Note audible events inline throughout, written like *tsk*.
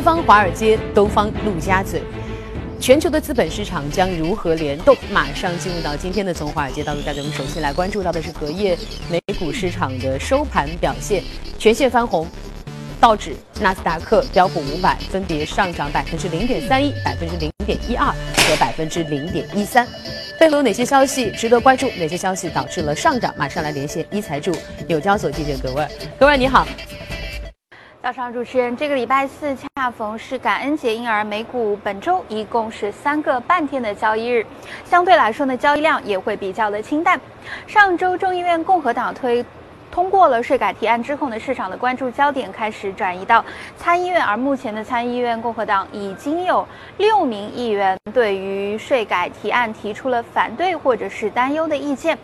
西方华尔街，东方陆家嘴，全球的资本市场将如何联动？马上进入到今天的从华尔街到陆家嘴，我们首先来关注到的是隔夜美股市场的收盘表现，全线翻红。道指、纳斯达克、标普五百分别上涨百分之零点三一、百分之零点一二和百分之零点一三。背后有哪些消息值得关注？哪些消息导致了上涨？马上来连线一财驻纽交所记者葛威尔。葛威尔你好，早上主持人，这个礼拜四恰逢是感恩节，因而美股本周一共是三个半天的交易日，相对来说呢，交易量也会比较的清淡。上周众议院共和党推。通过了税改提案之后呢，市场的关注焦点开始转移到参议院，而目前的参议院共和党已经有六名议员对于税改提案提出了反对或者是担忧的意见。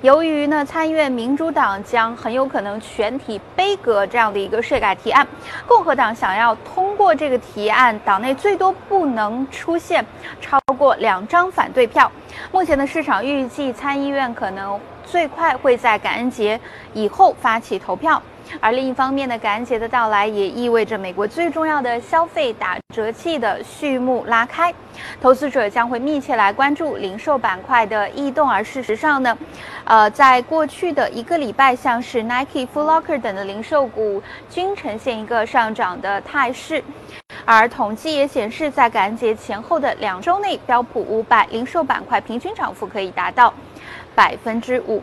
由于呢，参议院民主党将很有可能全体背阁这样的一个税改提案，共和党想要通过这个提案，党内最多不能出现超过两张反对票。目前的市场预计参议院可能。最快会在感恩节以后发起投票，而另一方面呢，感恩节的到来也意味着美国最重要的消费打折季的序幕拉开，投资者将会密切来关注零售板块的异动。而事实上呢，呃，在过去的一个礼拜，像是 Nike、Foot Locker 等的零售股均呈现一个上涨的态势，而统计也显示，在感恩节前后的两周内，标普五百零售板块平均涨幅可以达到。百分之五。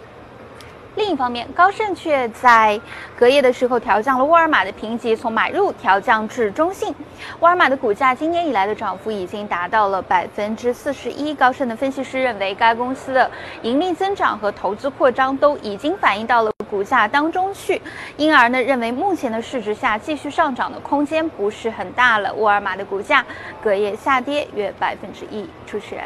另一方面，高盛却在隔夜的时候调降了沃尔玛的评级，从买入调降至中性。沃尔玛的股价今年以来的涨幅已经达到了百分之四十一。高盛的分析师认为，该公司的盈利增长和投资扩张都已经反映到了股价当中去，因而呢，认为目前的市值下继续上涨的空间不是很大了。沃尔玛的股价隔夜下跌约百分之一。主持人。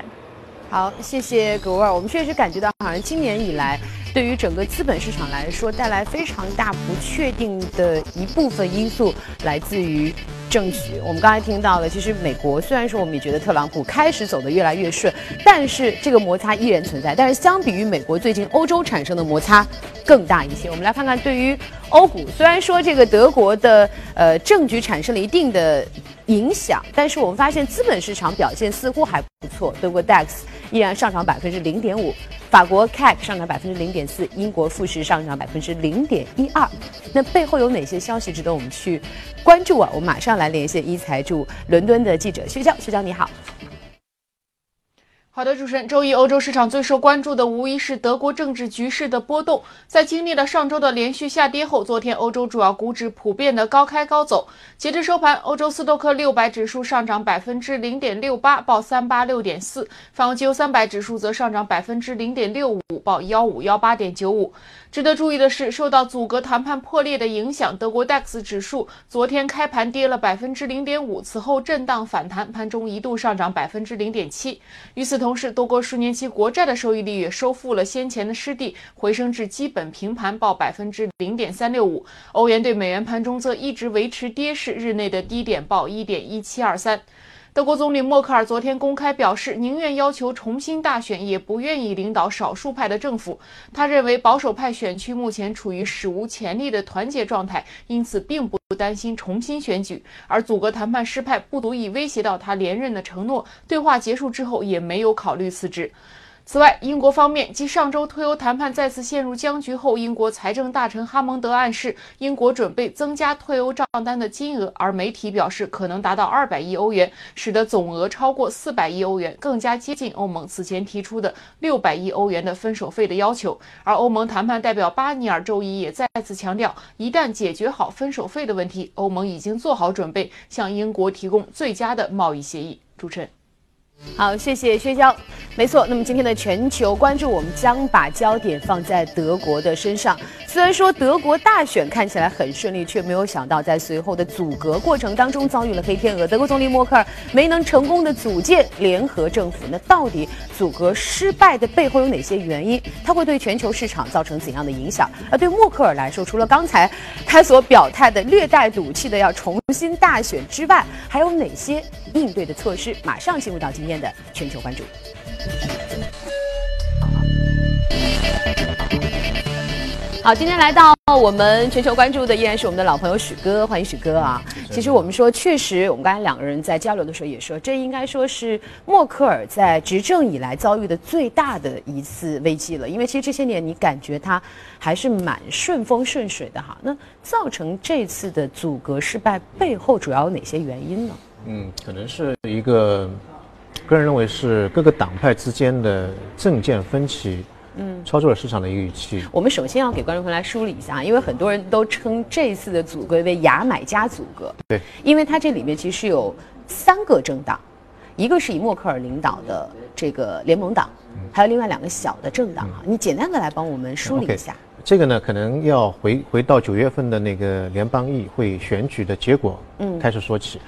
好，谢谢葛沃尔。我们确实感觉到，好像今年以来，对于整个资本市场来说，带来非常大不确定的一部分因素，来自于政局。我们刚才听到了，其实美国虽然说我们也觉得特朗普开始走得越来越顺，但是这个摩擦依然存在。但是相比于美国，最近欧洲产生的摩擦更大一些。我们来看看，对于欧股，虽然说这个德国的呃政局产生了一定的影响，但是我们发现资本市场表现似乎还不错。德国 DAX。依然上涨百分之零点五，法国 CAC 上涨百分之零点四，英国富时上涨百分之零点一二。那背后有哪些消息值得我们去关注啊？我们马上来连线一财驻伦敦的记者薛娇，薛娇你好。好的，主持人，周一欧洲市场最受关注的无疑是德国政治局势的波动。在经历了上周的连续下跌后，昨天欧洲主要股指普遍的高开高走。截至收盘，欧洲斯托克六百指数上涨百分之零点六八，报三八六点四；泛欧三百指数则上涨百分之零点六五，报幺五幺八点九五。值得注意的是，受到阻隔谈判破裂的影响，德国 DAX 指数昨天开盘跌了百分之零点五，此后震荡反弹，盘中一度上涨百分之零点七。与此同时，多国十年期国债的收益率也收复了先前的失地，回升至基本平盘，报百分之零点三六五。欧元对美元盘中则一直维持跌势，日内的低点报一点一七二三。德国总理默克尔昨天公开表示，宁愿要求重新大选，也不愿意领导少数派的政府。他认为保守派选区目前处于史无前例的团结状态，因此并不担心重新选举。而阻隔谈判失败不足以威胁到他连任的承诺，对话结束之后也没有考虑辞职。此外，英国方面继上周脱欧谈判再次陷入僵局后，英国财政大臣哈蒙德暗示英国准备增加退欧账单的金额，而媒体表示可能达到二百亿欧元，使得总额超过四百亿欧元，更加接近欧盟此前提出的六百亿欧元的分手费的要求。而欧盟谈判代表巴尼尔周一也再次强调，一旦解决好分手费的问题，欧盟已经做好准备向英国提供最佳的贸易协议。主持人。好，谢谢薛娇。没错，那么今天的全球关注，我们将把焦点放在德国的身上。虽然说德国大选看起来很顺利，却没有想到在随后的阻隔过程当中遭遇了黑天鹅。德国总理默克尔没能成功的组建联合政府，那到底阻隔失败的背后有哪些原因？它会对全球市场造成怎样的影响？而对默克尔来说，除了刚才他所表态的略带赌气的要重新大选之外，还有哪些应对的措施？马上进入到今天的全球关注。好，今天来到我们全球关注的依然是我们的老朋友许哥，欢迎许哥啊！其实我们说，确实，我们刚才两个人在交流的时候也说，这应该说是默克尔在执政以来遭遇的最大的一次危机了。因为其实这些年你感觉他还是蛮顺风顺水的哈。那造成这次的阻隔失败背后主要有哪些原因呢？嗯，可能是一个个人认为是各个党派之间的政见分歧。嗯，操作了市场的一个预期。我们首先要给观众朋友来梳理一下，因为很多人都称这次的组阁为“牙买加组阁”。对，因为它这里面其实有三个政党，一个是以默克尔领导的这个联盟党，还有另外两个小的政党啊。你简单的来帮我们梳理一下。这个呢，可能要回回到九月份的那个联邦议会选举的结果嗯开始说起。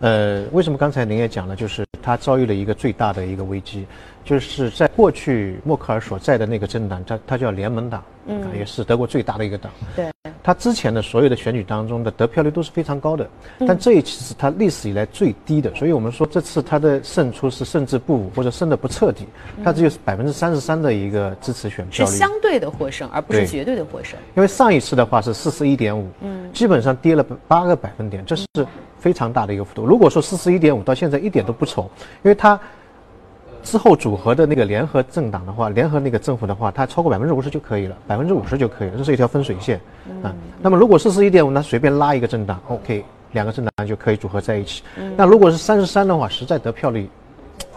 呃，为什么刚才您也讲了，就是他遭遇了一个最大的一个危机。就是在过去默克尔所在的那个政党，它它叫联盟党，嗯，也是德国最大的一个党。对，他之前的所有的选举当中的得票率都是非常高的，但这一次是他历史以来最低的。所以我们说这次他的胜出是胜之不武或者胜的不彻底，他只有百分之三十三的一个支持选票率，是相对的获胜，而不是绝对的获胜。因为上一次的话是四十一点五，嗯，基本上跌了八个百分点，这是非常大的一个幅度。如果说四十一点五到现在一点都不丑，因为它。之后组合的那个联合政党的话，联合那个政府的话，它超过百分之五十就可以了，百分之五十就可以了，这是一条分水线啊。那么如果四十一点五，那随便拉一个政党，OK，两个政党就可以组合在一起。那如果是三十三的话，实在得票率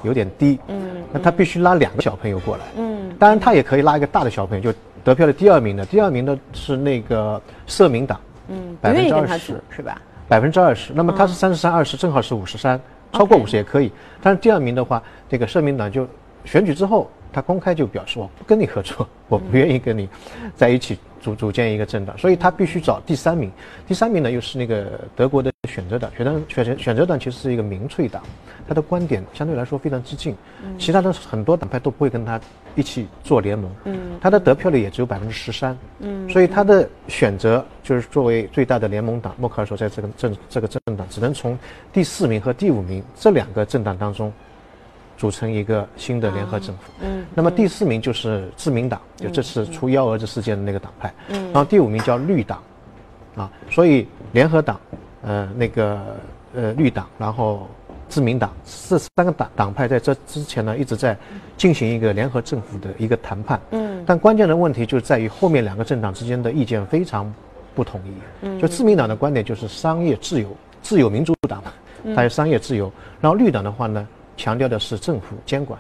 有点低，嗯那他必须拉两个小朋友过来。嗯，当然他也可以拉一个大的小朋友，就得票的第二名的，第二名的是那个社民党，嗯，百分之二十是吧？百分之二十，那么他是三十三二十，正好是五十三。超过五十也可以，但是第二名的话，这个社民党就选举之后，他公开就表示我不跟你合作，我不愿意跟你在一起组组建一个政党，所以他必须找第三名。第三名呢又是那个德国的选择党，选择选择选择党其实是一个民粹党，他的观点相对来说非常激进，其他的很多党派都不会跟他一起做联盟。嗯，他的得票率也只有百分之十三。嗯，所以他的选择就是作为最大的联盟党，默克尔所在这个政这个政党只能从第四名和第五名这两个政党当中组成一个新的联合政府。嗯，那么第四名就是自民党，就这次出幺蛾子事件的那个党派。嗯，然后第五名叫绿党，啊，所以联合党，呃，那个呃绿党，然后。自民党这三个党党派在这之前呢，一直在进行一个联合政府的一个谈判。嗯，但关键的问题就在于后面两个政党之间的意见非常不统一。嗯，就自民党的观点就是商业自由，自由民主党嘛，它有商业自由。然后绿党的话呢，强调的是政府监管，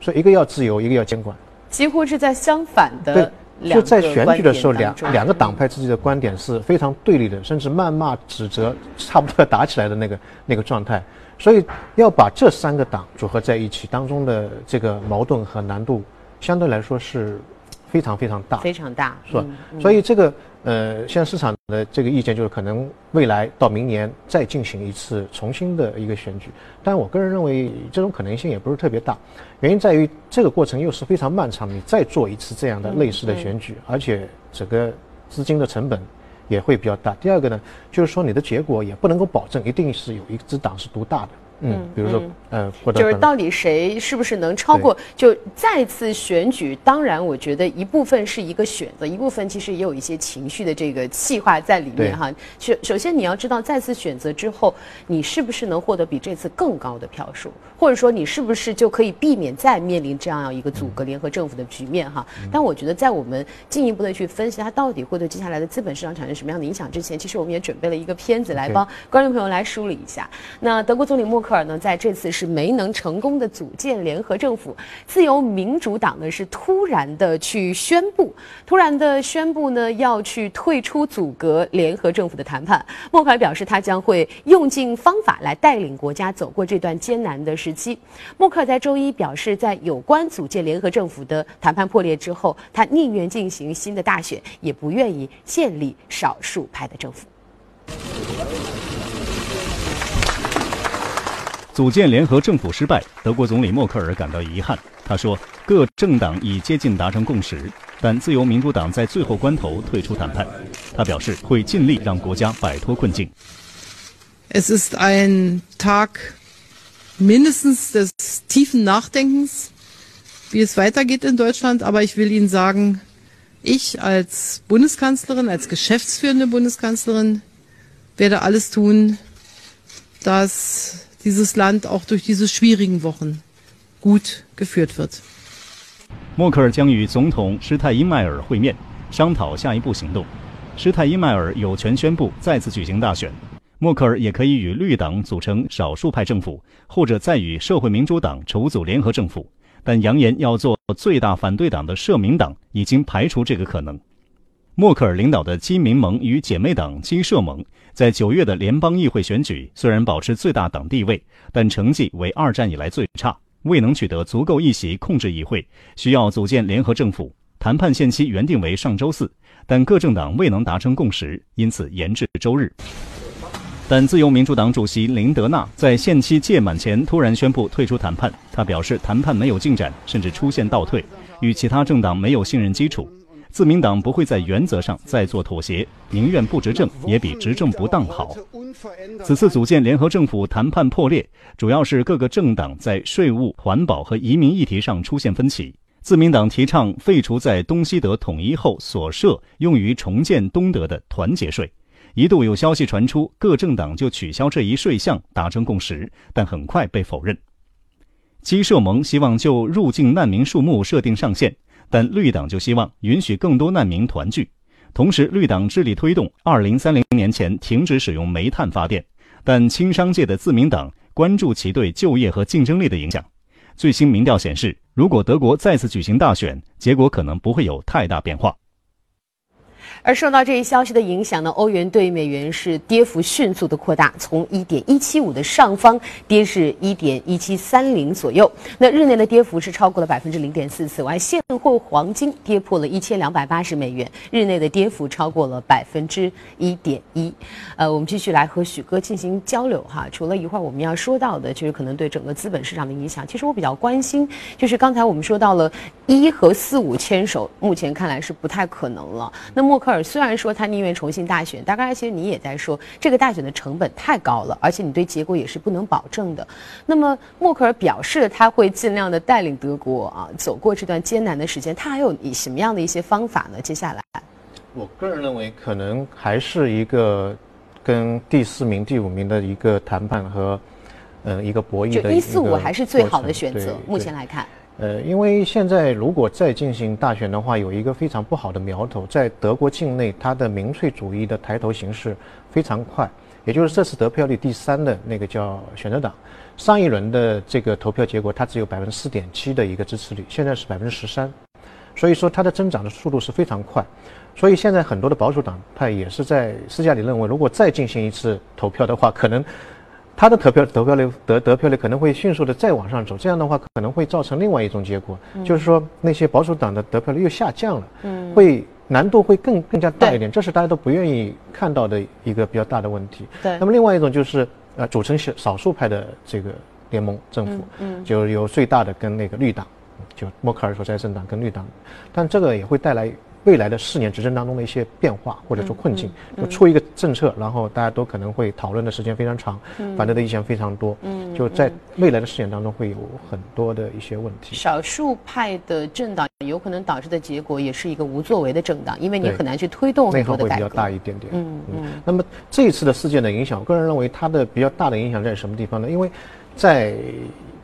所以一个要自由，一个要监管，几乎是在相反的。就在选举的时候，两两个党派自己的观点是非常对立的，甚至谩骂、指责，差不多要打起来的那个 *laughs* 那个状态。所以要把这三个党组合在一起，当中的这个矛盾和难度，相对来说是非常非常大，非常大，是吧？所以这个呃，现在市场的这个意见就是，可能未来到明年再进行一次重新的一个选举。但我个人认为，这种可能性也不是特别大，原因在于这个过程又是非常漫长，你再做一次这样的类似的选举，而且整个资金的成本。也会比较大。第二个呢，就是说你的结果也不能够保证一定是有一支党是独大的。嗯，比如说，呃，或者就是到底谁是不是能超过？就再次选举，当然，我觉得一部分是一个选择，一部分其实也有一些情绪的这个气化在里面哈。首首先你要知道，再次选择之后，你是不是能获得比这次更高的票数，或者说你是不是就可以避免再面临这样一个阻隔联合政府的局面哈？但我觉得，在我们进一步的去分析它到底会对接下来的资本市场产生什么样的影响之前，其实我们也准备了一个片子来帮观众朋友来梳理一下。那德国总理默。克尔呢，在这次是没能成功的组建联合政府，自由民主党呢是突然的去宣布，突然的宣布呢要去退出阻隔联合政府的谈判。默克尔表示，他将会用尽方法来带领国家走过这段艰难的时期。默克尔在周一表示，在有关组建联合政府的谈判破裂之后，他宁愿进行新的大选，也不愿意建立少数派的政府。组建联合政府失败，德国总理默克尔感到遗憾。他说，各政党已接近达成共识，但自由民主党在最后关头退出谈判。他表示会尽力让国家摆脱困境。Es ist ein Tag mindestens des tiefen Nachdenkens, wie es weitergeht in Deutschland. Aber ich will Ihnen sagen, Ich als Bundeskanzlerin, als geschäftsführende Bundeskanzlerin werde alles tun, dass dieses Land auch durch diese schwierigen Wochen gut geführt wird. 默克尔将与总统施泰因迈尔会面，商讨下一步行动。施泰因迈尔有权宣布再次举行大选，默克尔也可以与绿党组成少数派政府，或者再与社会民主党筹组联合政府。但扬言要做最大反对党的社民党已经排除这个可能。默克尔领导的基民盟与姐妹党基社盟在九月的联邦议会选举虽然保持最大党地位，但成绩为二战以来最差，未能取得足够议席控制议会，需要组建联合政府。谈判限期原定为上周四。但各政党未能达成共识，因此延至周日。但自由民主党主席林德纳在限期届满前突然宣布退出谈判。他表示，谈判没有进展，甚至出现倒退，与其他政党没有信任基础。自民党不会在原则上再做妥协，宁愿不执政也比执政不当好。此次组建联合政府谈判破裂，主要是各个政党在税务、环保和移民议题上出现分歧。自民党提倡废除在东西德统一后所设用于重建东德的团结税，一度有消息传出各政党就取消这一税项达成共识，但很快被否认。基社盟希望就入境难民数目设定上限，但绿党就希望允许更多难民团聚。同时，绿党致力推动二零三零年前停止使用煤炭发电，但轻商界的自民党关注其对就业和竞争力的影响。最新民调显示。如果德国再次举行大选，结果可能不会有太大变化。而受到这一消息的影响呢，欧元对美元是跌幅迅速的扩大，从一点一七五的上方跌至一点一七三零左右。那日内的跌幅是超过了百分之零点四。此外，现货黄金跌破了一千两百八十美元，日内的跌幅超过了百分之一点一。呃，我们继续来和许哥进行交流哈。除了一会儿我们要说到的，就是可能对整个资本市场的影响。其实我比较关心，就是刚才我们说到了一和四五牵手，目前看来是不太可能了。那默克尔。虽然说他宁愿重新大选，大概其实你也在说这个大选的成本太高了，而且你对结果也是不能保证的。那么默克尔表示他会尽量的带领德国啊走过这段艰难的时间，他还有以什么样的一些方法呢？接下来，我个人认为可能还是一个跟第四名、第五名的一个谈判和嗯一个博弈的一四五还是最好的选择，目前来看。呃，因为现在如果再进行大选的话，有一个非常不好的苗头，在德国境内，它的民粹主义的抬头形势非常快。也就是这次得票率第三的那个叫选择党，上一轮的这个投票结果，它只有百分之四点七的一个支持率，现在是百分之十三，所以说它的增长的速度是非常快。所以现在很多的保守党派也是在私下里认为，如果再进行一次投票的话，可能。他的投票得票率得得票率可能会迅速的再往上走，这样的话可能会造成另外一种结果，就是说那些保守党的得票率又下降了，嗯会难度会更更加大一点，这是大家都不愿意看到的一个比较大的问题。对。那么另外一种就是呃组成少少数派的这个联盟政府，嗯就由最大的跟那个绿党，就默克尔所在政党跟绿党，但这个也会带来。未来的四年执政当中的一些变化或者说困境，就出一个政策，然后大家都可能会讨论的时间非常长，反对的意见非常多，嗯就在未来的四年当中会有很多的一些问题。少数派的政党有可能导致的结果也是一个无作为的政党，因为你很难去推动很多的改革。会比较大一点点。嗯嗯。那么这一次的事件的影响，我个人认为它的比较大的影响在什么地方呢？因为在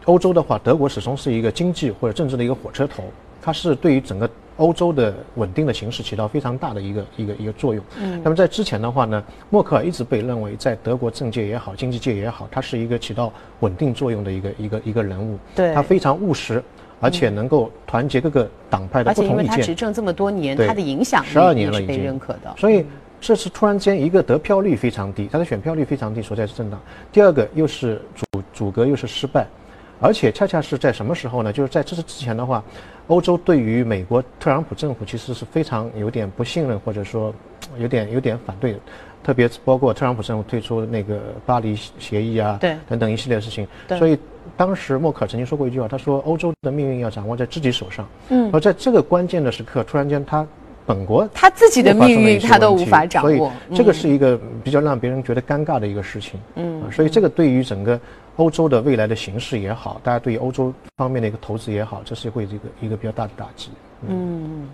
欧洲的话，德国始终是一个经济或者政治的一个火车头，它是对于整个。欧洲的稳定的形势起到非常大的一个一个一个作用。嗯，那么在之前的话呢，默克尔一直被认为在德国政界也好，经济界也好，他是一个起到稳定作用的一个一个一个人物。对，他非常务实，而且能够团结各个党派的不同意见。而且因为他执政这么多年，他的影响十二年了已经被认可的。所以这次突然间一个得票率非常低，他的选票率非常低所在是政党。第二个又是阻阻隔又是失败。而且恰恰是在什么时候呢？就是在这次之前的话，欧洲对于美国特朗普政府其实是非常有点不信任，或者说 *tsk* 有点有点反对，特别包括特朗普政府退出那个巴黎协议啊，对，等等一系列事情。所以当时默克尔曾经说过一句话，他说：“欧洲的命运要掌握在自己手上。”嗯，而在这个关键的时刻，突然间他本国他自己的命运他都无法掌握，所以这个是一个比较让别人觉得尴尬的一个事情。嗯，所以这个对于整个。欧洲的未来的形势也好，大家对于欧洲方面的一个投资也好，这是会这个一个比较大的打击。嗯，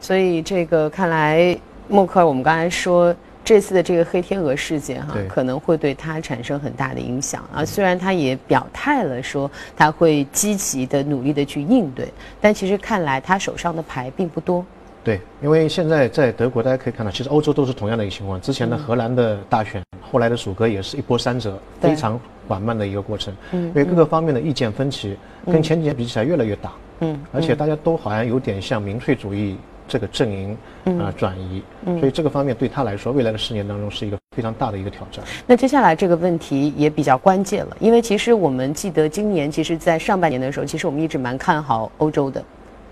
所以这个看来，默克尔我们刚才说这次的这个黑天鹅事件哈对，可能会对他产生很大的影响啊。虽然他也表态了说他会积极的努力的去应对，但其实看来他手上的牌并不多。对，因为现在在德国，大家可以看到，其实欧洲都是同样的一个情况。之前的荷兰的大选，后来的阻隔也是一波三折，非常缓慢的一个过程。嗯因为各个方面的意见分歧跟前几年比起来越来越大。嗯，而且大家都好像有点向民粹主义这个阵营嗯啊、转移，所以这个方面对他来说，未来的十年当中是一个非常大的一个挑战。那接下来这个问题也比较关键了，因为其实我们记得今年，其实，在上半年的时候，其实我们一直蛮看好欧洲的。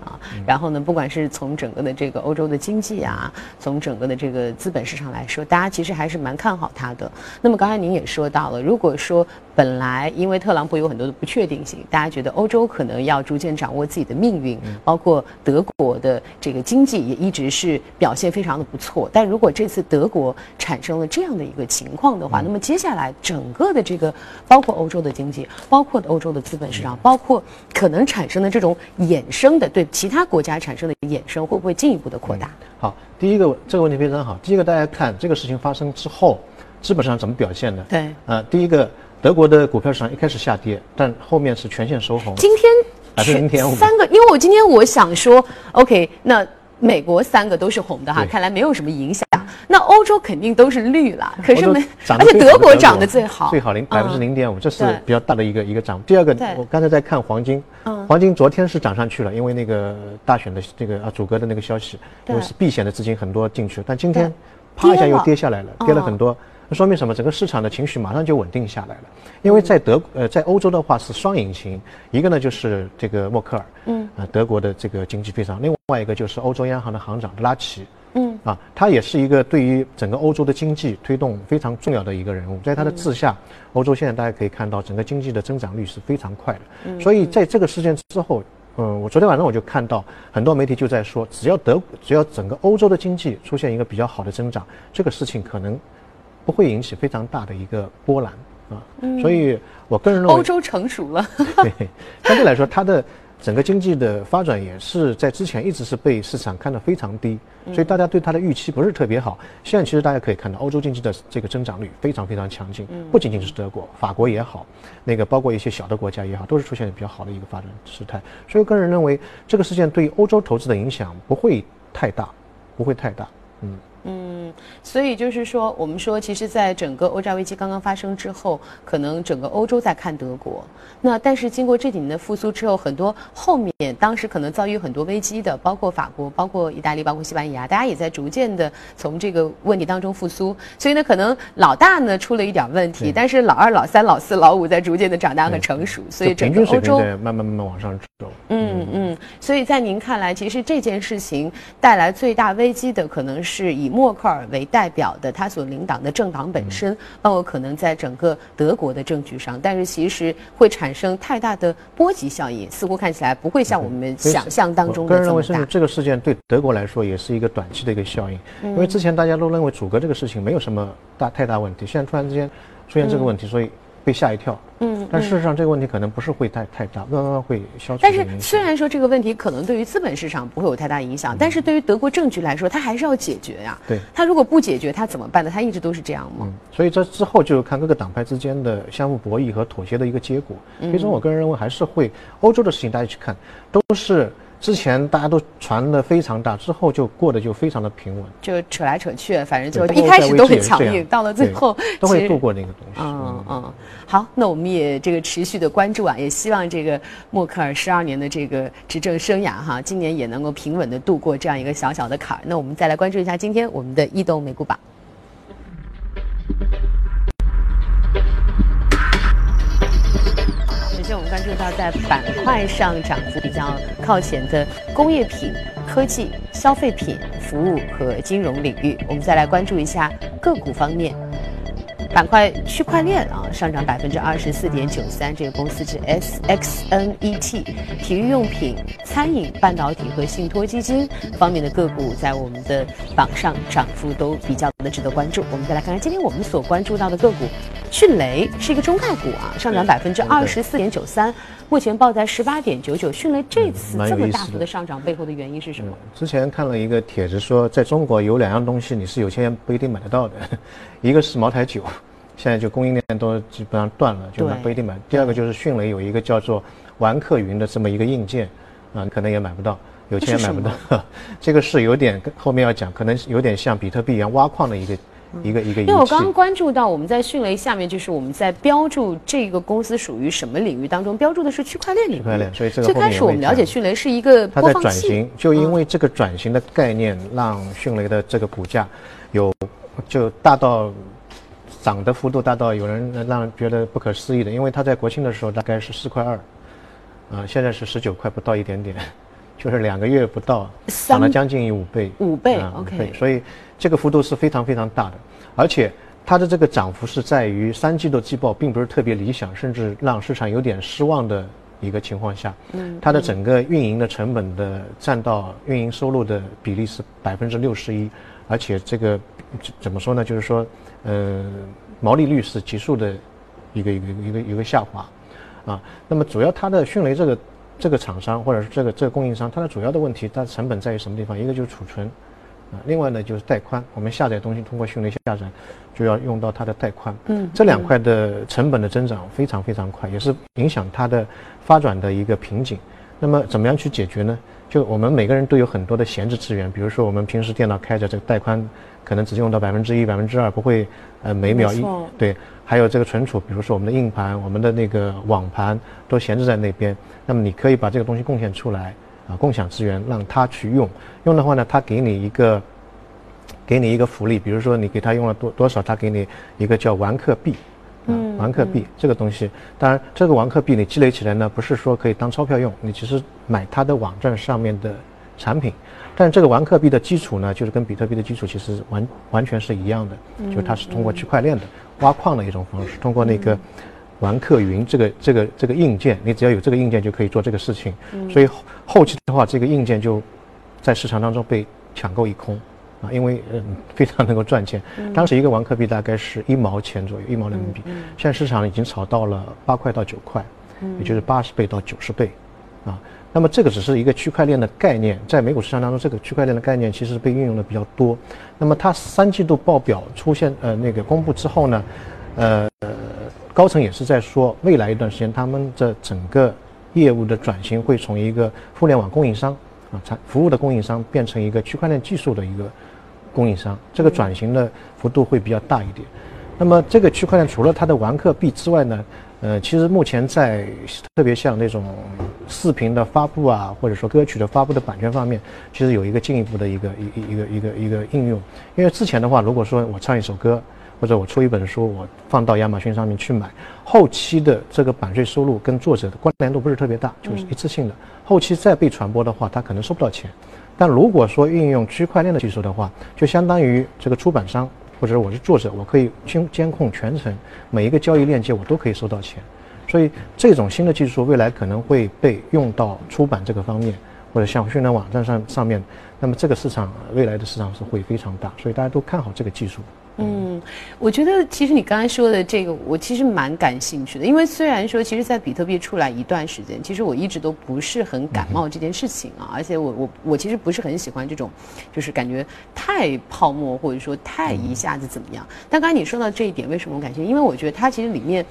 啊，然后呢，不管是从整个的这个欧洲的经济啊，从整个的这个资本市场来说，大家其实还是蛮看好它的。那么刚才您也说到了，如果说本来因为特朗普有很多的不确定性，大家觉得欧洲可能要逐渐掌握自己的命运，包括德国的这个经济也一直是表现非常的不错。但如果这次德国产生了这样的一个情况的话，那么接下来整个的这个包括欧洲的经济，包括欧洲的资本市场，包括可能产生的这种衍生的对其他国家产生的衍生，会不会进一步的扩大？好，第一个这个问题非常好。第一个，大家看这个事情发生之后，资本市场怎么表现的？对啊、第一个，德国的股票市场一开始下跌，但后面是全线收红。今天百分之零点五。三个，因为我今天我想说，OK，那美国三个都是红的哈，看来没有什么影响。那欧洲肯定都是绿了，可是没，涨而且德国涨得最好，最好零百分之零点五，这是比较大的一个一个涨。第二个，我刚才在看黄金，嗯黄金昨天是涨上去了，因为那个大选的这个啊阻隔的那个消息，对因为是避险的资金很多进去，但今天啪一下又跌下来了，嗯跌了很多。那说明什么？整个市场的情绪马上就稳定下来了。因为在德呃在欧洲的话是双引擎，一个呢就是这个默克尔，嗯，啊德国的这个经济非常，另外一个就是欧洲央行的行长德拉齐，嗯啊，他也是一个对于整个欧洲的经济推动非常重要的一个人物。在他的治下，欧洲现在大家可以看到，整个经济的增长率是非常快的。所以在这个事件之后，嗯，我昨天晚上我就看到很多媒体就在说，只要德，只要整个欧洲的经济出现一个比较好的增长，这个事情可能不会引起非常大的一个波澜啊。所以我个人认为，欧洲成熟了，*laughs* 对，相对来说，它的整个经济的发展也是在之前一直是被市场看得非常低，所以大家对它的预期不是特别好。现在其实大家可以看到，欧洲经济的这个增长率非常非常强劲，不仅仅是德国，法国也好，那个包括一些小的国家也好，都是出现比较好的一个发展势态。所以个人认为，这个事件对欧洲投资的影响不会太大，不会太大。嗯。嗯，所以就是说，我们说，其实，在整个欧债危机刚刚发生之后，可能整个欧洲在看德国。那但是经过这几年的复苏之后，很多后面当时可能遭遇很多危机的，包括法国、包括意大利、包括西班牙，大家也在逐渐的从这个问题当中复苏。所以呢，可能老大呢出了一点问题，但是老二、老三、老四、老五在逐渐的长大和成熟，所以整个欧洲在慢慢慢慢往上走。嗯嗯，所以在您看来，其实这件事情带来最大危机的，可能是以默克尔为代表的他所领导的政党本身，包括可能在整个德国的政局上，但是其实会产生太大的波及效应，似乎看起来不会像我们想象当中我个人认为，的这么大。甚至这个事件对德国来说也是一个短期的一个效应，因为之前大家都认为阻隔这个事情没有什么大太大问题，现在突然之间出现这个问题，所以被吓一跳。嗯，但事实上这个问题可能不是会太太大，慢慢会消除但是。虽然说这个问题可能对于资本市场不会有太大影响，但是对于德国政局来说，它还是要解决呀。对它如果不解决，它怎么办呢？它一直都是这样吗？嗯，所以这之后就看各个党派之间的相互博弈和妥协的一个结果。嗯最终，我个人认为还是会欧洲的事情，大家去看都是之前大家都传的非常大，之后就过得就非常的平稳。就扯来扯去，反正就一开始都很强硬，到了最后 *laughs* 都会度过那个东西。嗯嗯，好，那我们也这个持续的关注啊，也希望这个默克尔十二年的这个执政生涯哈，今年也能够平稳的度过这样一个小小的坎儿。那我们再来关注一下今天我们的异动美股榜。首先，我们关注到在板块上涨幅比较靠前的工业品、科技、消费品、服务和金融领域。我们再来关注一下个股方面。板块区块链啊上涨百分之二十四点九三，这个公司是 S X N E T，体育用品、餐饮、半导体和信托基金方面的个股在我们的榜上涨幅都比较的值得关注。我们再来看看今天我们所关注到的个股迅雷是一个中概股啊，上涨百分之二十四点九三，目前报在十八点九九。迅雷这次这么大幅的上涨背后的原因是什么？之前看了一个帖子说，在中国有两样东西你是有钱人不一定买得到的，一个是茅台酒，现在就供应链都基本上断了，就不一定买。第二个就是迅雷有一个叫做玩客云的这么一个硬件，啊，可能也买不到，有钱人买不到。*laughs* 这个是有点后面要讲，可能有点像比特币一样挖矿的一个。一个一个，因为我刚刚关注到，我们在迅雷下面就是我们在标注这个公司属于什么领域当中，标注的是区块链领域。区块链，所以这个最开始我们了解迅雷是一个它在转型，就因为这个转型的概念，让迅雷的这个股价有就大到涨的幅度大到有人让人觉得不可思议的，因为它在国庆的时候大概是四块二，啊，现在是十九块不到一点点，就是两个月不到涨了将近五倍，五倍，OK，所以。这个幅度是非常非常大的，而且它的这个涨幅是在于三季度季报并不是特别理想，甚至让市场有点失望的一个情况下，嗯，它的整个运营的成本的占到运营收入的比例是百分之六十一，而且这个怎么说呢？就是说，呃，毛利率是急速的一个一个一个一个下滑，啊，那么主要它的迅雷这个这个厂商或者是这个这个供应商，它的主要的问题，它的成本在于什么地方？一个就是储存。啊，另外呢就是带宽，我们下载东西通过迅雷下载，就要用到它的带宽。嗯，这两块的成本的增长非常非常快，也是影响它的发展的一个瓶颈。那么怎么样去解决呢？就我们每个人都有很多的闲置资源，比如说我们平时电脑开着，这个带宽可能只用到百分之一、百分之二，不会呃每秒一对。还有这个存储，比如说我们的硬盘、我们的那个网盘都闲置在那边，那么你可以把这个东西贡献出来。啊，共享资源让他去用，用的话呢，他给你一个，*tsk* 给你一个福利，比如说你给他用了多多少，他给你一个叫玩客币，嗯，玩客币这个东西，当然这个玩客币你积累起来呢，不是说可以当钞票用，你其实买他的网站上面的产品，但这个玩客币的基础呢，就是跟比特币的基础其实完完全是一样的，就它是通过区块链的挖矿的一种方式，通过那个。玩客云这个这个这个硬件，你只要有这个硬件就可以做这个事情，所以后期的话，这个硬件就在市场当中被抢购一空啊，因为嗯 *laughs* 非常能够赚钱。当时一个玩客币大概是一毛钱左右，一毛人民币，现在市场已经炒到了八块到九块，也就是八十倍到九十倍啊。那么这个只是一个区块链的概念，在美股市场当中，这个区块链的概念其实被运用的比较多。那么它三季度报表出现呃那个公布之后呢，呃。高层也是在说，未来一段时间，他们的整个业务的转型会从一个互联网供应商啊，产服务的供应商变成一个区块链技术的一个供应商。这个转型的幅度会比较大一点。那么，这个区块链除了它的玩客币之外呢，呃，其实目前在特别像那种视频的发布啊，或者说歌曲的发布的版权方面，其实有一个进一步的一个一一个一个一个应用。因为之前的话，如果说我唱一首歌。或者我出一本书，我放到亚马逊上面去买，后期的这个版税收入跟作者的关联度不是特别大，就是一次性的。后期再被传播的话，他可能收不到钱。但如果说运用区块链的技术的话，就相当于这个出版商或者我是作者，我可以监监控全程每一个交易链接，我都可以收到钱。所以这种新的技术未来可能会被用到出版这个方面，或者像训练网站上上面。那么这个市场未来的市场是会非常大，所以大家都看好这个技术。嗯，我觉得其实你刚才说的这个，我其实蛮感兴趣的。因为虽然说，其实，在比特币出来一段时间，其实我一直都不是很感冒这件事情啊。而且我我我其实不是很喜欢这种，就是感觉太泡沫或者说太一下子怎么样。但刚才你说到这一点，为什么我感兴趣？因为我觉得它其实里面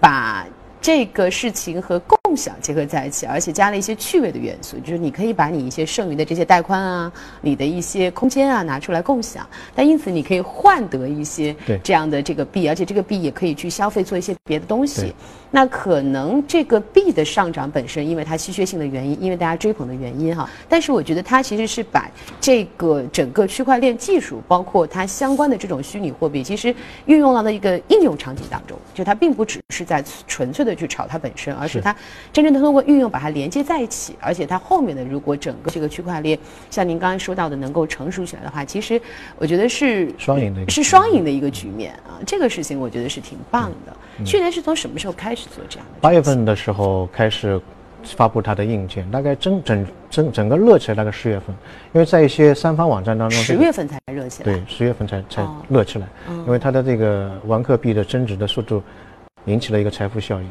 把。这个事情和共享结合在一起，而且加了一些趣味的元素，就是你可以把你一些剩余的这些带宽啊，你的一些空间啊拿出来共享，但因此你可以换得一些这样的这个币，而且这个币也可以去消费做一些别的东西。那可能这个币的上涨本身，因为它稀缺性的原因，因为大家追捧的原因哈。但是我觉得它其实是把这个整个区块链技术，包括它相关的这种虚拟货币，其实运用到了一个应用场景当中。就它并不只是在纯粹的去炒它本身，而是它真正的通过运用把它连接在一起。而且它后面的如果整个这个区块链，像您刚才说到的能够成熟起来的话，其实我觉得是双赢的，是双赢的一个局面啊。这个事情我觉得是挺棒的。去年是从什么时候开始做这样的？八月份的时候开始，发布它的硬件，大概整整整整个热起来大概十月份，因为在一些三方网站当中，十月份才热起来。对，十月份才才热起来，因为它的这个玩客币的增值的速度引起了一个财富效应。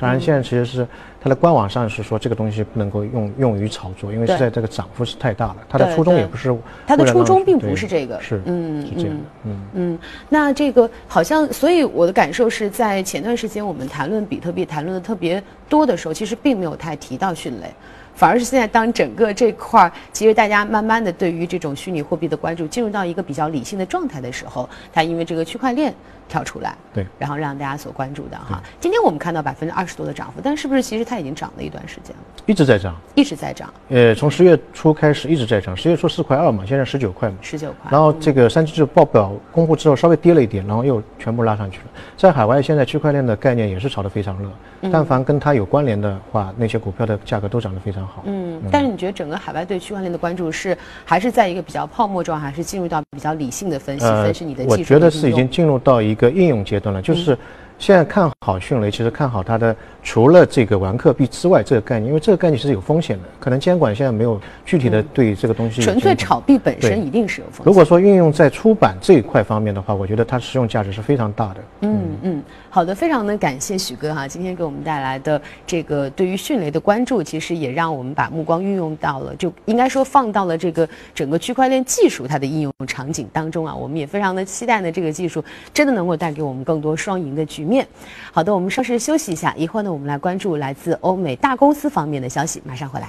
当然，现在其实是它的官网上是说这个东西不能够用用于炒作，因为现在这个涨幅是太大了。它的初衷也不是，它的初衷并不是这个，是嗯是这样的，嗯嗯。那这个好像，所以我的感受是在前段时间我们谈论比特币谈论的特别多的时候，其实并没有太提到迅雷。反而是现在，当整个这块儿，其实大家慢慢的对于这种虚拟货币的关注进入到一个比较理性的状态的时候，它因为这个区块链跳出来，对，然后让大家所关注的哈。今天我们看到百分之二十多的涨幅，但是不是其实它已经涨了一段时间了？一直在涨，一直在涨。呃，从十月初开始一直在涨，十月初四块二嘛，现在十九块嘛，十九块。然后这个三季度报表公布之后稍微跌了一点，然后又全部拉上去了。在海外，现在区块链的概念也是炒得非常热。但凡跟它有关联的话，那些股票的价格都涨得非常好。嗯，但是你觉得整个海外对区块链的关注是还是在一个比较泡沫状，还是进入到比较理性的分析？分析你的技术？我觉得是已经进入到一个应用阶段了，就是。现在看好迅雷，其实看好它的除了这个玩客币之外这个概念，因为这个概念是有风险的，可能监管现在没有具体的对这个东西。纯粹炒币本身一定是有风险。如果说运用在出版这一块方面的话，我觉得它实用价值是非常大的。嗯嗯，好的，非常的感谢许哥哈，今天给我们带来的这个对于迅雷的关注，其实也让我们把目光运用到了，就应该说放到了这个整个区块链技术它的应用场景当中啊。我们也非常的期待呢，这个技术真的能够带给我们更多双赢的局面。面好的，我们稍事休息一下，一会儿呢，我们来关注来自欧美大公司方面的消息，马上回来。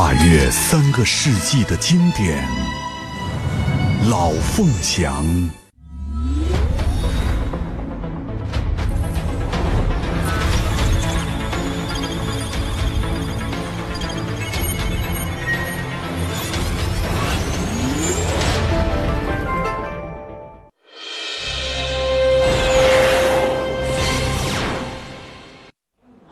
跨越三个世纪的经典，老凤祥。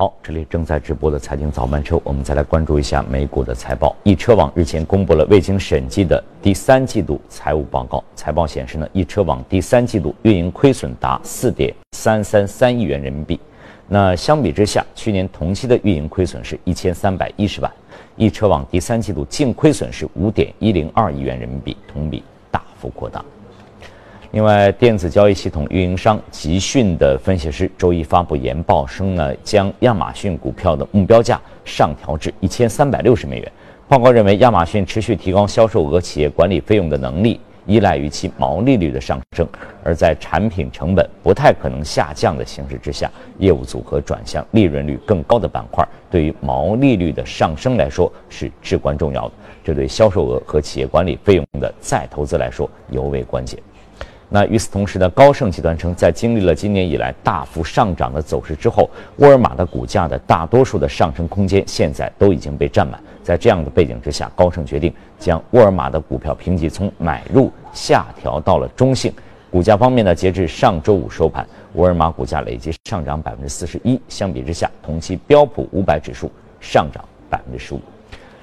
好，这里正在直播的财经早班车，我们再来关注一下美股的财报。易车网日前公布了未经审计的第三季度财务报告，财报显示呢，易车网第三季度运营亏损达四点三三三亿元人民币。那相比之下，去年同期的运营亏损是一千三百一十万，易车网第三季度净亏损是五点一零二亿元人民币，同比大幅扩大。另外，电子交易系统运营商集讯的分析师周一发布研报称呢，将亚马逊股票的目标价上调至一千三百六十美元。报告认为，亚马逊持续提高销售额、企业管理费用的能力，依赖于其毛利率的上升。而在产品成本不太可能下降的形势之下，业务组合转向利润率更高的板块，对于毛利率的上升来说是至关重要的。这对销售额和企业管理费用的再投资来说尤为关键。那与此同时呢，高盛集团称，在经历了今年以来大幅上涨的走势之后，沃尔玛的股价的大多数的上升空间现在都已经被占满。在这样的背景之下，高盛决定将沃尔玛的股票评级从买入下调到了中性。股价方面呢，截至上周五收盘，沃尔玛股价累计上涨百分之四十一，相比之下，同期标普五百指数上涨百分之十五。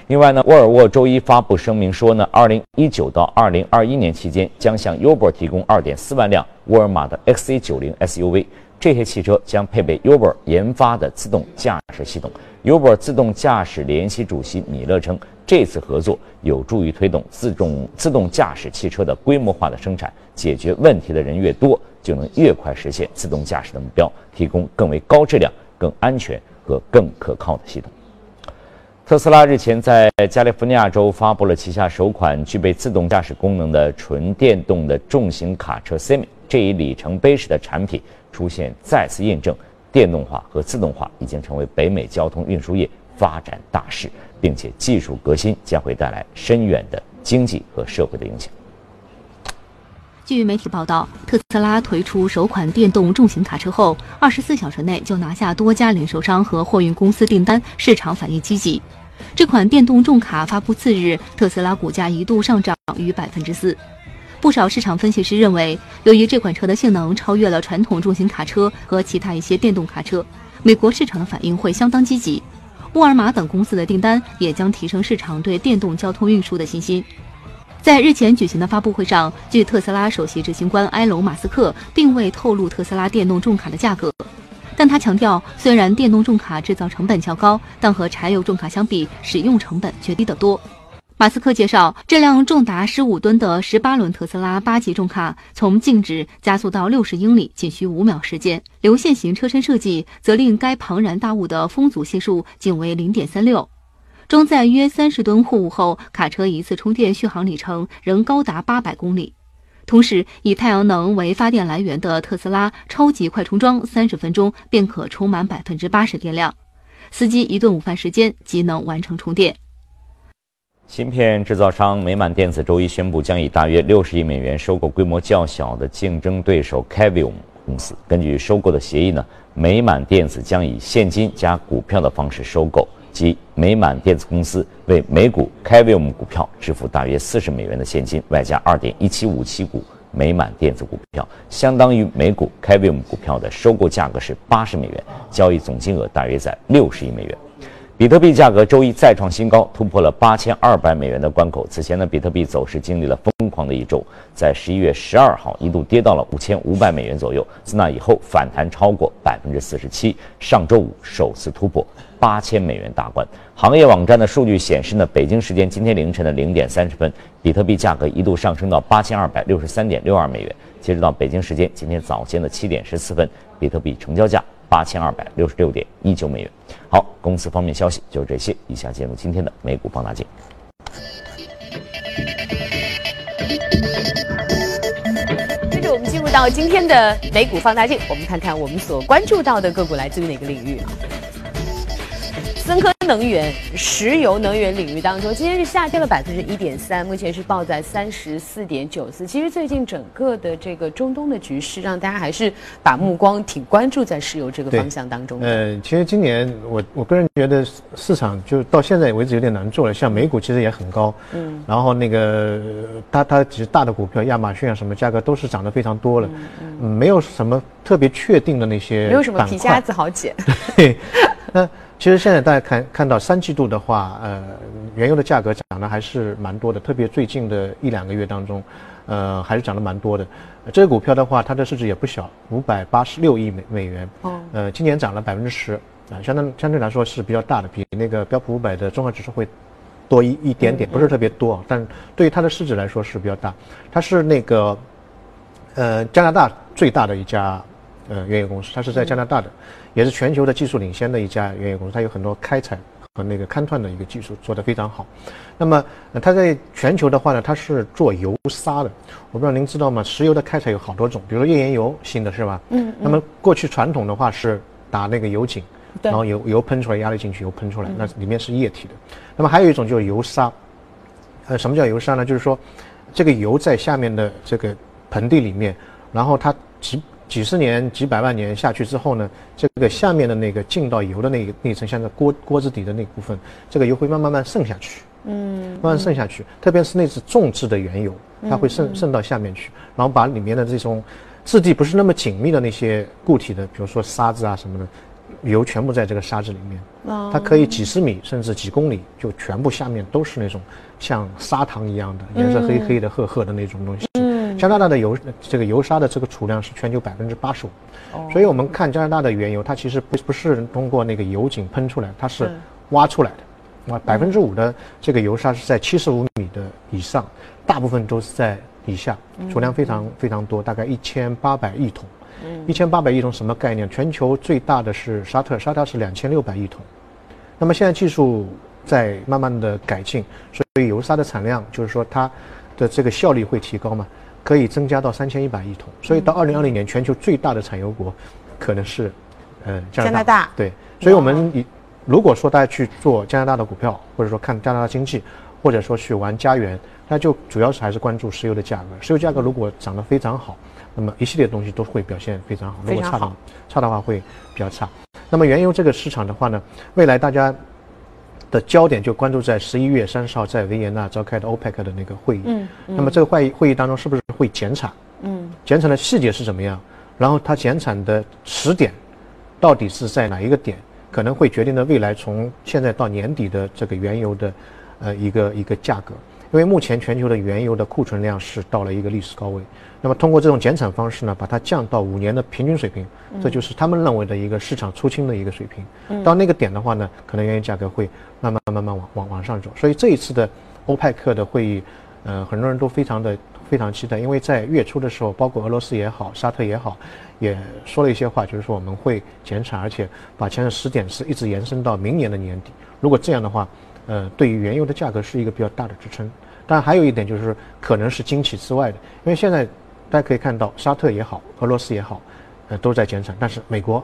另外呢，沃尔沃周一发布声明说呢，二零一九到二零二一年期间将向 Uber 提供二点四万辆沃尔玛的 XC 九零 SUV，这些汽车将配备 Uber 研发的自动驾驶系统。Uber 自动驾驶联席主席米勒称，这次合作有助于推动自动自动驾驶汽车的规模化的生产，解决问题的人越多，就能越快实现自动驾驶的目标，提供更为高质量、更安全和更可靠的系统。特斯拉日前在加利福尼亚州发布了旗下首款具备自动驾驶功能的纯电动的重型卡车 Semi，这一里程碑式的产品出现再次印证，电动化和自动化已经成为北美交通运输业发展大势，并且技术革新将会带来深远的经济和社会的影响。据媒体报道，特斯拉推出首款电动重型卡车后，二十四小时内就拿下多家零售商和货运公司订单，市场反应积极。这款电动重卡发布次日，特斯拉股价一度上涨逾百分之四。不少市场分析师认为，由于这款车的性能超越了传统重型卡车和其他一些电动卡车，美国市场的反应会相当积极。沃尔玛等公司的订单也将提升市场对电动交通运输的信心。在日前举行的发布会上，据特斯拉首席执行官埃隆·马斯克并未透露特斯拉电动重卡的价格，但他强调，虽然电动重卡制造成本较高，但和柴油重卡相比，使用成本却低得多。马斯克介绍，这辆重达十五吨的十八轮特斯拉八级重卡，从静止加速到六十英里仅需五秒时间，流线型车身设计则令该庞然大物的风阻系数仅为零点三六。装载约三十吨货物后，卡车一次充电续航里程仍高达八百公里。同时，以太阳能为发电来源的特斯拉超级快充桩，三十分钟便可充满百分之八十电量，司机一顿午饭时间即能完成充电。芯片制造商美满电子周一宣布，将以大约六十亿美元收购规模较小的竞争对手 Cavium 公司。根据收购的协议呢，美满电子将以现金加股票的方式收购。及美满电子公司为每股 k a v i u m 股票支付大约四十美元的现金，外加二点一七五七股美满电子股票，相当于每股 k a v i u m 股票的收购价格是八十美元，交易总金额大约在六十亿美元。比特币价格周一再创新高，突破了八千二百美元的关口。此前呢，比特币走势经历了疯狂的一周，在十一月十二号一度跌到了五千五百美元左右，自那以后反弹超过百分之四十七，上周五首次突破八千美元大关。行业网站的数据显示呢，北京时间今天凌晨的零点三十分，比特币价格一度上升到八千二百六十三点六二美元。截止到北京时间今天早间的七点十四分，比特币成交价。八千二百六十六点一九美元。好，公司方面消息就是这些。以下进入今天的美股放大镜。接着我们进入到今天的美股放大镜，我们看看我们所关注到的个股来自于哪个领域啊？森科能源、石油能源领域当中，今天是下跌了百分之一点三，目前是报在三十四点九四。其实最近整个的这个中东的局势，让大家还是把目光挺关注在石油这个方向当中。呃，其实今年我我个人觉得市场就到现在为止有点难做了。像美股其实也很高，嗯，然后那个它它其实大的股票，亚马逊啊什么价格都是涨得非常多了，嗯，没有什么特别确定的那些，没有什么皮夹子好捡。*laughs* 对，那。其实现在大家看看到三季度的话，呃，原油的价格涨得还是蛮多的，特别最近的一两个月当中，呃，还是涨得蛮多的。这个股票的话，它的市值也不小，五百八十六亿美美元。哦。呃，今年涨了百分之十，啊，相当相对来说是比较大的，比那个标普五百的综合指数会多一一点点，不是特别多，但对于它的市值来说是比较大。它是那个，呃，加拿大最大的一家。呃，原油公司，它是在加拿大的，也是全球的技术领先的一家原油公司，它有很多开采和那个勘探的一个技术做得非常好。那么，它在全球的话呢，它是做油砂的。我不知道您知道吗？石油的开采有好多种，比如说页岩油，新的是吧？嗯。那么过去传统的话是打那个油井，然后油油喷出来，压力进去，油喷出来，那里面是液体的。那么还有一种就是油砂。呃，什么叫油砂呢？就是说，这个油在下面的这个盆地里面，然后它几。几十年、几百万年下去之后呢，这个下面的那个进到油的那那层，像个锅锅子底的那部分，这个油会慢慢慢渗下去，嗯，慢慢渗下去。特别是那是重质的原油，它会渗渗到下面去，然后把里面的这种质地不是那么紧密的那些固体的，比如说沙子啊什么的，油全部在这个沙子里面，它可以几十米甚至几公里就全部下面都是那种像砂糖一样的颜色黑黑的褐褐的那种东西。加拿大的油这个油砂的这个储量是全球百分之八十五，所以我们看加拿大的原油，它其实不不是通过那个油井喷出来，它是挖出来的，啊，百分之五的这个油砂是在七十五米的以上，大部分都是在以下，储量非常非常多，大概一千八百亿桶，一千八百亿桶什么概念？全球最大的是沙特，沙特是两千六百亿桶。那么现在技术在慢慢的改进，所以油砂的产量就是说它的这个效率会提高嘛，可以增加到三千一百亿桶。所以到二零二零年，全球最大的产油国可能是呃加拿大。加拿大对，所以我们以如果说大家去做加拿大的股票，或者说看加拿大经济，或者说去玩家园，那就主要是还是关注石油的价格。石油价格如果涨得非常好，那么一系列东西都会表现非常好。如果差的差的话会比较差。那么原油这个市场的话呢，未来大家的焦点就关注在十一月三十号在维也纳召开的 OPEC 的那个会议。嗯。那么这个会议会议当中是不是会减产？嗯。减产的细节是怎么样？然后它减产的时点到底是在哪一个点？可能会决定了未来从现在到年底的这个原油的呃一个一个价格。因为目前全球的原油的库存量是到了一个历史高位。那么通过这种减产方式呢，把它降到五年的平均水平，这就是他们认为的一个市场出清的一个水平。到那个点的话呢，可能原油价格会慢慢慢慢往往往上走。所以这一次的欧派克的会议，呃，很多人都非常的非常期待，因为在月初的时候，包括俄罗斯也好，沙特也好，也说了一些话，就是说我们会减产，而且把前的时点是一直延伸到明年的年底。如果这样的话，呃，对于原油的价格是一个比较大的支撑。但还有一点就是，可能是惊喜之外的，因为现在。大家可以看到，沙特也好，俄罗斯也好，呃，都在减产，但是美国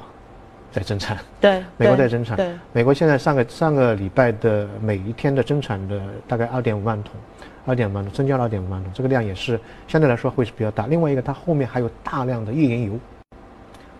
在增产。对，*laughs* 美国在增产。对，美国现在上个上个礼拜的每一天的增产的大概二点五万桶，二点五万桶增加了二点五万桶，这个量也是相对来说会是比较大。另外一个，它后面还有大量的页岩油，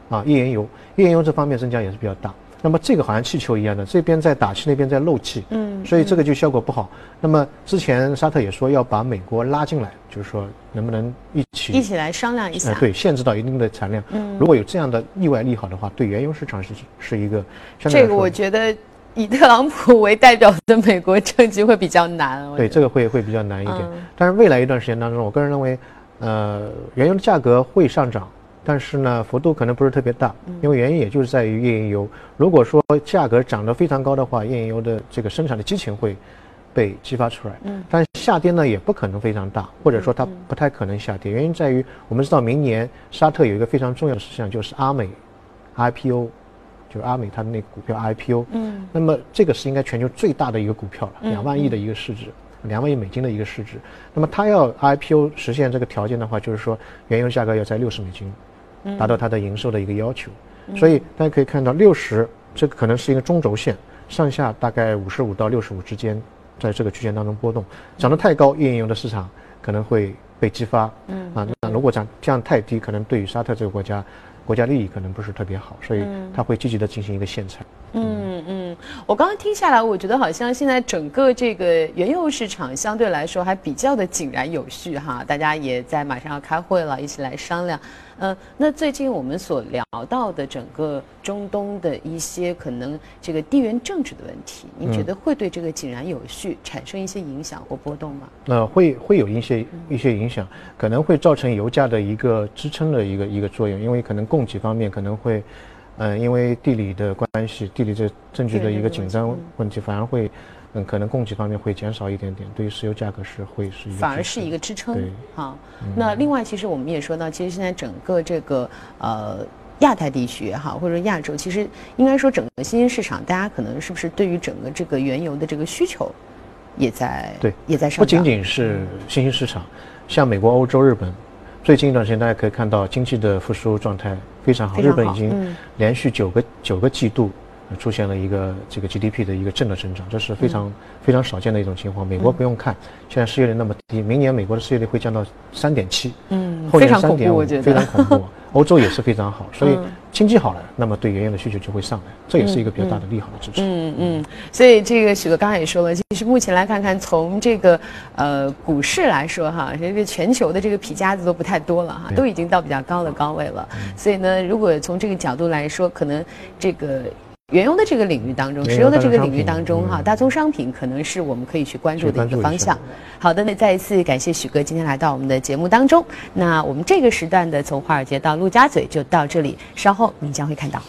啊，页岩油，页岩油这方面增加也是比较大。那么这个好像气球一样的，这边在打气，那边在漏气，嗯，所以这个就效果不好。那么之前沙特也说要把美国拉进来，就是说能不能一起一起来商量一下，对，限制到一定的产量。嗯，如果有这样的意外利好的话，对原油市场是是一个。这个我觉得以特朗普为代表的美国政局会比较难。对，这个会会比较难一点。但是未来一段时间当中，我个人认为，呃，原油的价格会上涨。但是呢，幅度可能不是特别大，因为原因也就是在于页岩油。如果说价格涨得非常高的话，页岩油的这个生产的激情会被激发出来。嗯，但下跌呢也不可能非常大，或者说它不太可能下跌。原因在于我们知道明年沙特有一个非常重要的事项，就是阿美 IPO，就是阿美它的那个股票 IPO。嗯，那么这个是应该全球最大的一个股票了，两万亿的一个市值。两万亿美金的一个市值，那么它要 IPO 实现这个条件的话，就是说原油价格要在六十美金，达到它的营收的一个要求。所以大家可以看到，六十这个可能是一个中轴线，上下大概五十五到六十五之间，在这个区间当中波动。涨得太高，页岩油的市场可能会被激发。嗯啊，那如果涨降太低，可能对于沙特这个国家。国家利益可能不是特别好，所以他会积极的进行一个限产。嗯嗯，我刚刚听下来，我觉得好像现在整个这个原油市场相对来说还比较的井然有序哈，大家也在马上要开会了，一起来商量。呃，那最近我们所聊到的整个中东的一些可能这个地缘政治的问题，您觉得会对这个井然有序产生一些影响或波动吗？呃，会会有一些一些影响，可能会造成油价的一个支撑的一个一个作用，因为可能供给方面可能会，嗯，因为地理的关系，地理这政治的一个紧张问题，反而会。嗯，可能供给方面会减少一点点，对于石油价格是会是一个反而是一个支撑。对，好。那另外，其实我们也说到，其实现在整个这个呃亚太地区也好，或者说亚洲，其实应该说整个新兴市场，大家可能是不是对于整个这个原油的这个需求也在对也在上不仅仅是新兴市场，像美国、欧洲、日本，最近一段时间大家可以看到经济的复苏状态非常好，日本已经连续九个九个季度。出现了一个这个 GDP 的一个正的增长，这是非常非常少见的一种情况。美国不用看，现在失业率那么低，明年美国的失业率会降到三点七，嗯，后年三点五，非常恐怖。*laughs* 欧洲也是非常好，所以经济好了，那么对原油的需求就会上来，这也是一个比较大的利好的支持。嗯嗯，所以这个许哥刚才也说了，其实目前来看看，从这个呃股市来说哈，这个全球的这个皮夹子都不太多了哈，都已经到比较高的高位了。所以呢，如果从这个角度来说，可能这个。原油的这个领域当中，石油的这个领域当中，哈，大宗商品可能是我们可以去关注的一个方向。好的，那再一次感谢许哥今天来到我们的节目当中。那我们这个时段的从华尔街到陆家嘴就到这里，稍后您将会看到。